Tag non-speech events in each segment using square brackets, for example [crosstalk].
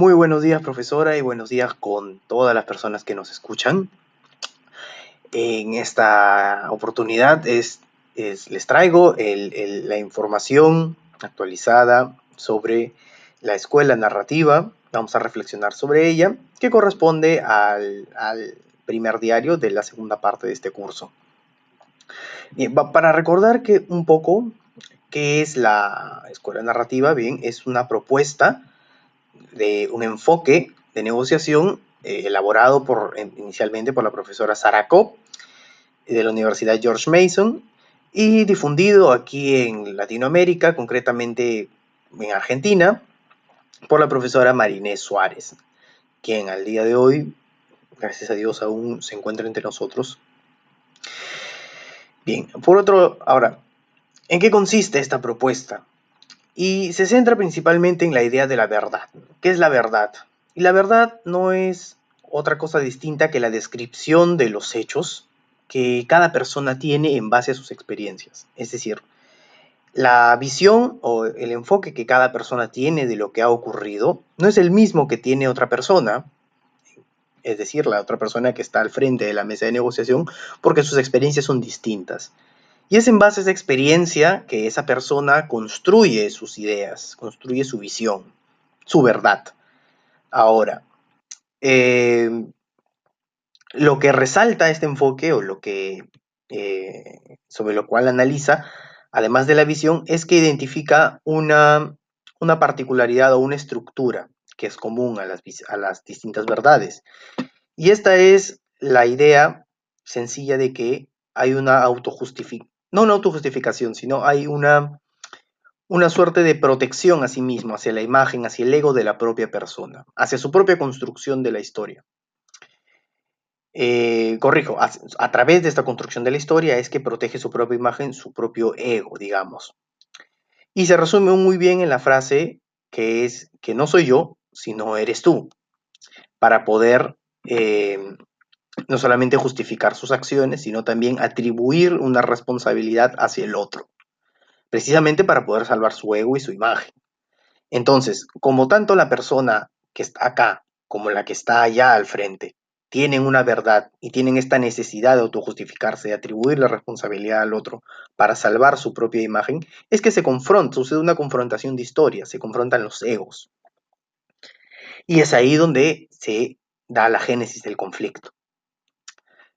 Muy buenos días, profesora, y buenos días con todas las personas que nos escuchan. En esta oportunidad es, les traigo la información actualizada sobre la escuela narrativa. Vamos a reflexionar sobre ella, que corresponde al, primer diario de la segunda parte de este curso. para recordar que un poco qué es la escuela narrativa, bien, es una propuesta de un enfoque de negociación eh, elaborado por, inicialmente por la profesora Sarah Kopp de la Universidad George Mason y difundido aquí en Latinoamérica, concretamente en Argentina, por la profesora Marinés Suárez, quien al día de hoy, gracias a Dios, aún se encuentra entre nosotros. Bien, por otro, ahora, ¿en qué consiste esta propuesta? Y se centra principalmente en la idea de la verdad. ¿Qué es la verdad? Y la verdad no es otra cosa distinta que la descripción de los hechos que cada persona tiene en base a sus experiencias. Es decir, la visión o el enfoque que cada persona tiene de lo que ha ocurrido no es el mismo que tiene otra persona, es decir, la otra persona que está al frente de la mesa de negociación, porque sus experiencias son distintas. Y es en base a esa experiencia que esa persona construye sus ideas, construye su visión, su verdad. Ahora, eh, lo que resalta este enfoque o lo que eh, sobre lo cual analiza, además de la visión, es que identifica una, una particularidad o una estructura que es común a las, a las distintas verdades. Y esta es la idea sencilla de que hay una autojustificación no una autojustificación, sino hay una, una suerte de protección a sí mismo, hacia la imagen, hacia el ego de la propia persona, hacia su propia construcción de la historia. Eh, corrijo, a, través de esta construcción de la historia es que protege su propia imagen, su propio ego, digamos. Y se resume muy bien en la frase que es que no soy yo, sino eres tú, para poder eh, no solamente justificar sus acciones, sino también atribuir una responsabilidad hacia el otro, precisamente para poder salvar su ego y su imagen. Entonces, como tanto la persona que está acá como la que está allá al frente tienen una verdad y tienen esta necesidad de autojustificarse, de atribuir la responsabilidad al otro para salvar su propia imagen, es que se confronta, sucede una confrontación de historias, se confrontan los egos. Y es ahí donde se da la génesis del conflicto.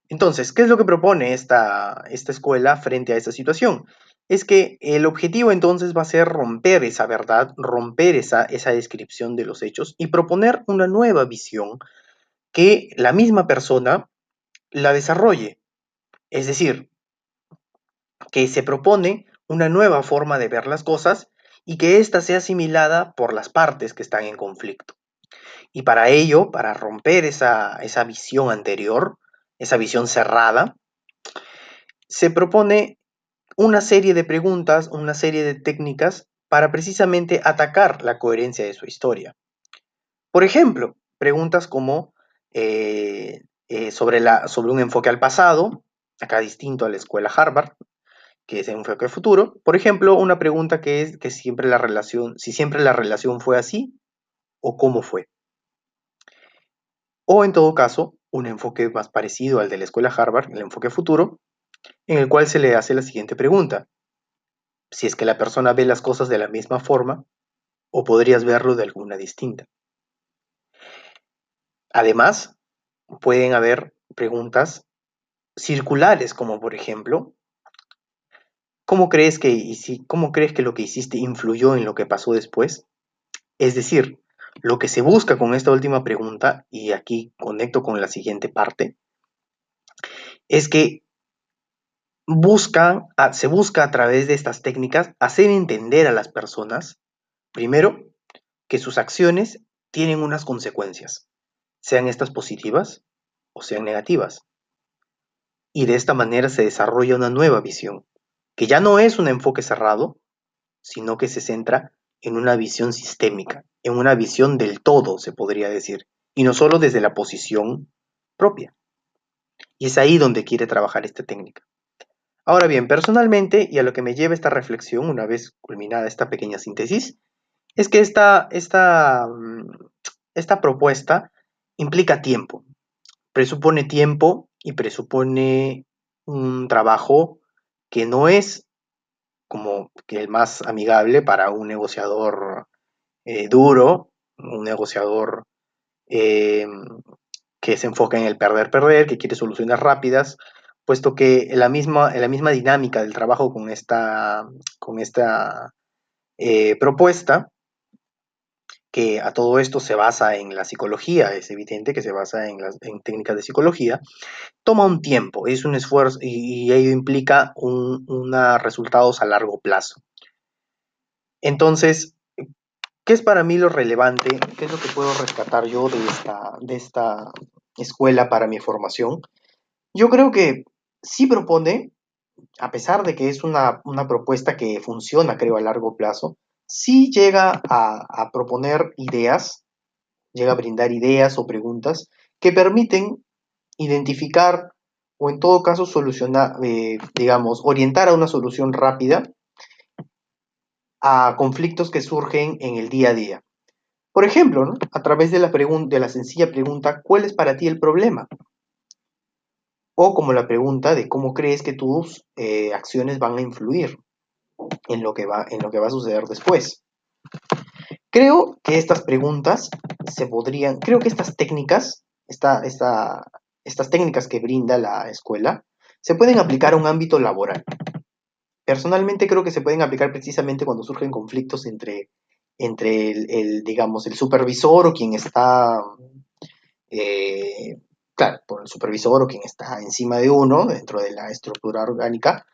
Entonces, ¿qué es lo que propone esta, esta escuela frente a esta situación? Es que el objetivo entonces va a ser romper esa verdad, romper esa, esa descripción de los hechos y proponer una nueva visión que la misma persona la desarrolle. Es decir, que se propone una nueva forma de ver las cosas y que ésta sea asimilada por las partes que están en conflicto. Y para ello, para romper esa, esa visión anterior, esa visión cerrada, se propone una serie de preguntas, una serie de técnicas para precisamente atacar la coherencia de su historia. Por ejemplo, preguntas como eh, eh, sobre, la, sobre un enfoque al pasado, acá distinto a la escuela Harvard, que es un enfoque al futuro. Por ejemplo, una pregunta que es que siempre la relación, si siempre la relación fue así o cómo fue. O en todo caso, un enfoque más parecido al de la escuela Harvard, el enfoque futuro, en el cual se le hace la siguiente pregunta. Si es que la persona ve las cosas de la misma forma, o podrías verlo de alguna distinta. Además, pueden haber preguntas circulares, como por ejemplo, ¿cómo crees que, cómo crees que lo que hiciste influyó en lo que pasó después? Es decir, lo que se busca con esta última pregunta, y aquí conecto con la siguiente parte, es que se busca a través de estas técnicas hacer entender a las personas, primero, que sus acciones tienen unas consecuencias, sean estas positivas o sean negativas. Y de esta manera se desarrolla una nueva visión, que ya no es un enfoque cerrado, sino que se centra en una visión sistémica, en una visión del todo, se podría decir, y no solo desde la posición propia. Y es ahí donde quiere trabajar esta técnica. Ahora bien, personalmente, y a lo que me lleva esta reflexión, una vez culminada esta pequeña síntesis, es que esta, esta, mm, esta propuesta implica tiempo, presupone tiempo y presupone un trabajo que no es como que el más amigable para un negociador eh, duro, un negociador eh, que se enfoca en el perder-perder, que quiere soluciones rápidas, puesto que la misma, la misma dinámica del trabajo con esta, con esta eh, propuesta, que a todo esto se basa en la psicología, es evidente que se basa en, técnicas de psicología, toma un tiempo, es un esfuerzo y, ello implica resultados a largo plazo. Entonces, ¿qué es para mí lo relevante? ¿Qué es lo que puedo rescatar yo de esta, de esta escuela para mi formación? Yo creo que sí propone, a pesar de que es una, propuesta que funciona, creo, a largo plazo, sí llega a, proponer ideas, llega a brindar ideas o preguntas que permiten identificar o en todo caso solucionar, eh, digamos, orientar a una solución rápida a conflictos que surgen en el día a día. Por ejemplo, a través de la, de la sencilla pregunta, ¿cuál es para ti el problema? O como la pregunta de cómo crees que tus eh, acciones van a influir en lo, que va, en lo que va a suceder después. Creo que estas preguntas se podrían, creo que estas técnicas, esta, estas técnicas que brinda la escuela, se pueden aplicar a un ámbito laboral. Personalmente creo que se pueden aplicar precisamente cuando surgen conflictos entre, entre el, digamos, el supervisor o quien está eh, claro, por el supervisor o quien está encima de uno dentro de la estructura orgánica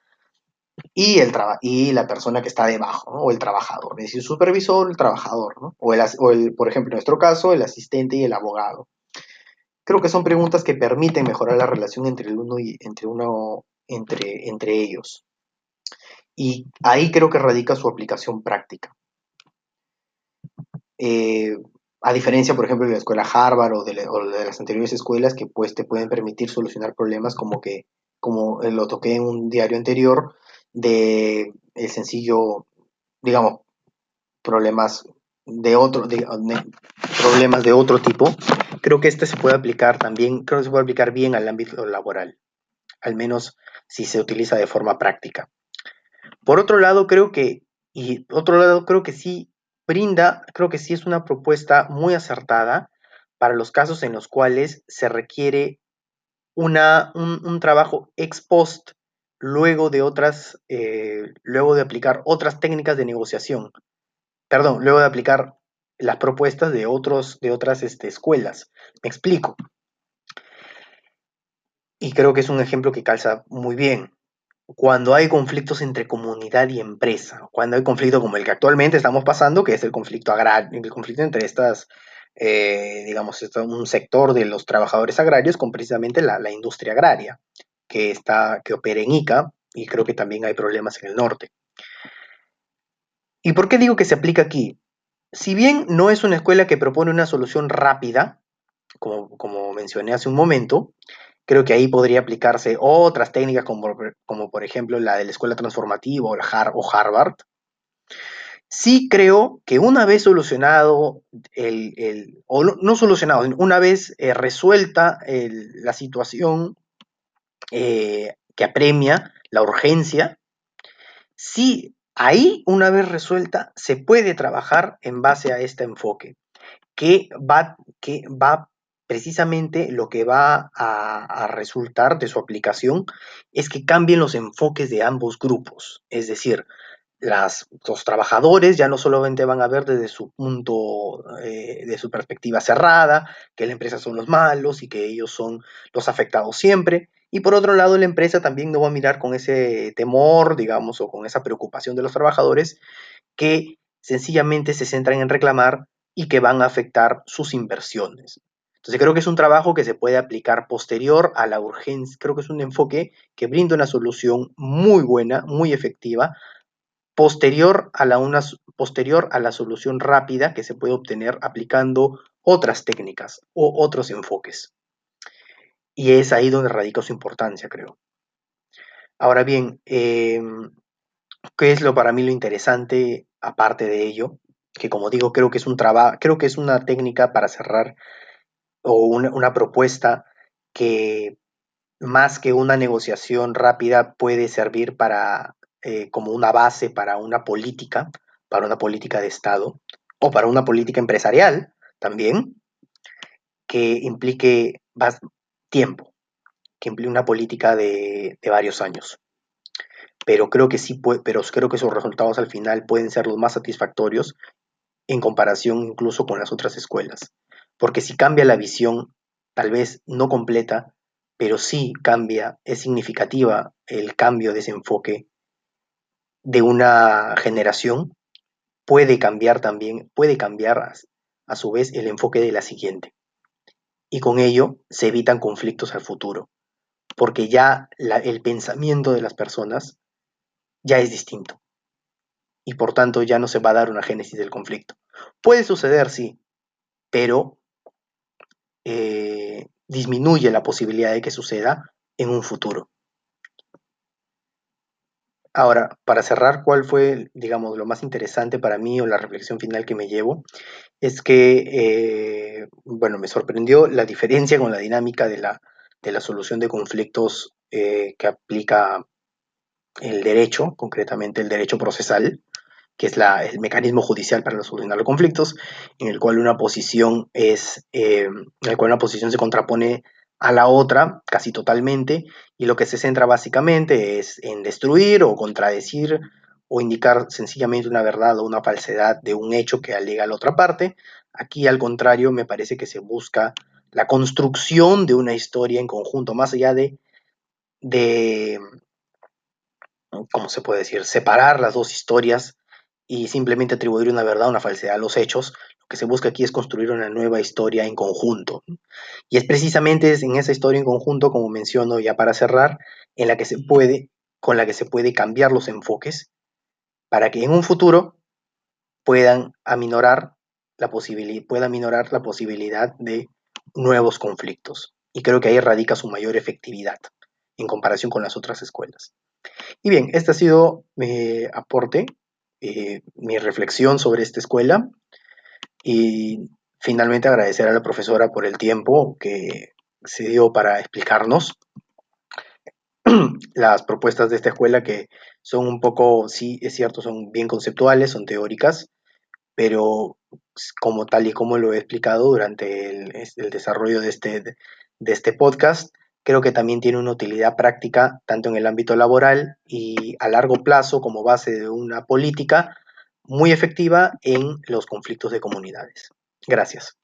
y, el y la persona que está debajo, o el trabajador, es decir, supervisor, el trabajador, ¿no? o, el, o el, por ejemplo, en nuestro caso, el asistente y el abogado. Creo que son preguntas que permiten mejorar la relación entre el uno y entre uno entre, entre ellos. Y ahí creo que radica su aplicación práctica. Eh, a diferencia, por ejemplo, de la escuela Harvard o de, las anteriores escuelas que pues te pueden permitir solucionar problemas como que, como lo toqué en un diario anterior, de el sencillo, digamos, problemas de otro, problemas de otro tipo, creo que este se puede aplicar también, creo que se puede aplicar bien al ámbito laboral, al menos si se utiliza de forma práctica. Por otro lado, creo que, y otro lado, creo que sí brinda, creo que sí es una propuesta muy acertada para los casos en los cuales se requiere una, un, trabajo ex post luego de otras, eh, luego de aplicar otras técnicas de negociación. Perdón, luego de aplicar las propuestas de, otros, de otras este, escuelas. Me explico. Y creo que es un ejemplo que calza muy bien cuando hay conflictos entre comunidad y empresa, cuando hay conflicto como el que actualmente estamos pasando, que es el conflicto agrario, el conflicto entre estas, eh, digamos, un sector de los trabajadores agrarios con precisamente la, industria agraria, que, está, que opera en ICA, y creo que también hay problemas en el norte. ¿Y por qué digo que se aplica aquí? Si bien no es una escuela que propone una solución rápida, como, como mencioné hace un momento, Creo que ahí podría aplicarse otras técnicas como, como por ejemplo la de la escuela transformativa o, Harvard. Sí creo que una vez solucionado, el, o no, solucionado, una vez eh, resuelta la situación eh, que apremia la urgencia, sí, ahí una vez resuelta se puede trabajar en base a este enfoque que va, que va precisamente lo que va a, resultar de su aplicación es que cambien los enfoques de ambos grupos. Es decir, las, los trabajadores ya no solamente van a ver desde su punto, eh, de su perspectiva cerrada, que la empresa son los malos y que ellos son los afectados siempre. Y por otro lado, la empresa también no va a mirar con ese temor, digamos, o con esa preocupación de los trabajadores que sencillamente se centran en reclamar y que van a afectar sus inversiones. Entonces creo que es un trabajo que se puede aplicar posterior a la urgencia, creo que es un enfoque que brinda una solución muy buena, muy efectiva, posterior a la, una, posterior a la solución rápida que se puede obtener aplicando otras técnicas o otros enfoques. Y es ahí donde radica su importancia, creo. Ahora bien, em, ¿qué es lo para mí lo interesante aparte de ello? que como digo, creo que es un trabajo, creo que es una técnica para cerrar o una, propuesta que más que una negociación rápida puede servir para eh, como una base para una política, para una política de Estado o para una política empresarial también, que implique más tiempo, que implique una política de, de varios años. Pero creo que sí pero creo que sus resultados al final pueden ser los más satisfactorios en comparación incluso con las otras escuelas. Porque si cambia la visión, tal vez no completa, pero sí cambia, es significativa el cambio de ese enfoque de una generación, puede cambiar también, puede cambiar a, su vez el enfoque de la siguiente. Y con ello se evitan conflictos al futuro, porque ya el pensamiento de las personas ya es distinto y por tanto ya no se va a dar una génesis del conflicto. Puede suceder, sí, pero eh, disminuye la posibilidad de que suceda en un futuro. Ahora, para cerrar, ¿cuál fue, digamos, lo más interesante para mí o la reflexión final que me llevo? Es que, eh, bueno, me sorprendió la diferencia con la dinámica de la, de la solución de conflictos eh, que aplica el derecho, concretamente el derecho procesal, que es el mecanismo judicial para solucionar los conflictos, en el cual una posición es, eh, en el cual una posición se contrapone a la otra casi totalmente y lo que se centra básicamente es en destruir o contradecir o indicar sencillamente una verdad o una falsedad de un hecho que alega la otra parte. Aquí al contrario me parece que se busca la construcción de una historia en conjunto, más allá de, de ¿cómo se puede decir?, separar las dos historias y simplemente atribuir una verdad o una falsedad a los hechos, que se busca aquí es construir una nueva historia en conjunto. Y es precisamente en esa historia en conjunto, como menciono ya para cerrar, en la que se puede, con la que se puede cambiar los enfoques para que en un futuro puedan aminorar la posibilidad, pueda aminorar la posibilidad de nuevos conflictos. Y creo que ahí radica su mayor efectividad en comparación con las otras escuelas. Y bien, este ha sido mi aporte eh, mi reflexión sobre esta escuela y finalmente agradecer a la profesora por el tiempo que se dio para explicarnos [clears throat] las propuestas de esta escuela que son un poco, sí, es cierto, son bien conceptuales, son teóricas, pero como tal y como lo he explicado durante el, desarrollo de este, de este podcast, creo que también tiene una utilidad práctica tanto en el ámbito laboral y a largo plazo como base de una política muy efectiva en los conflictos de comunidades. Gracias.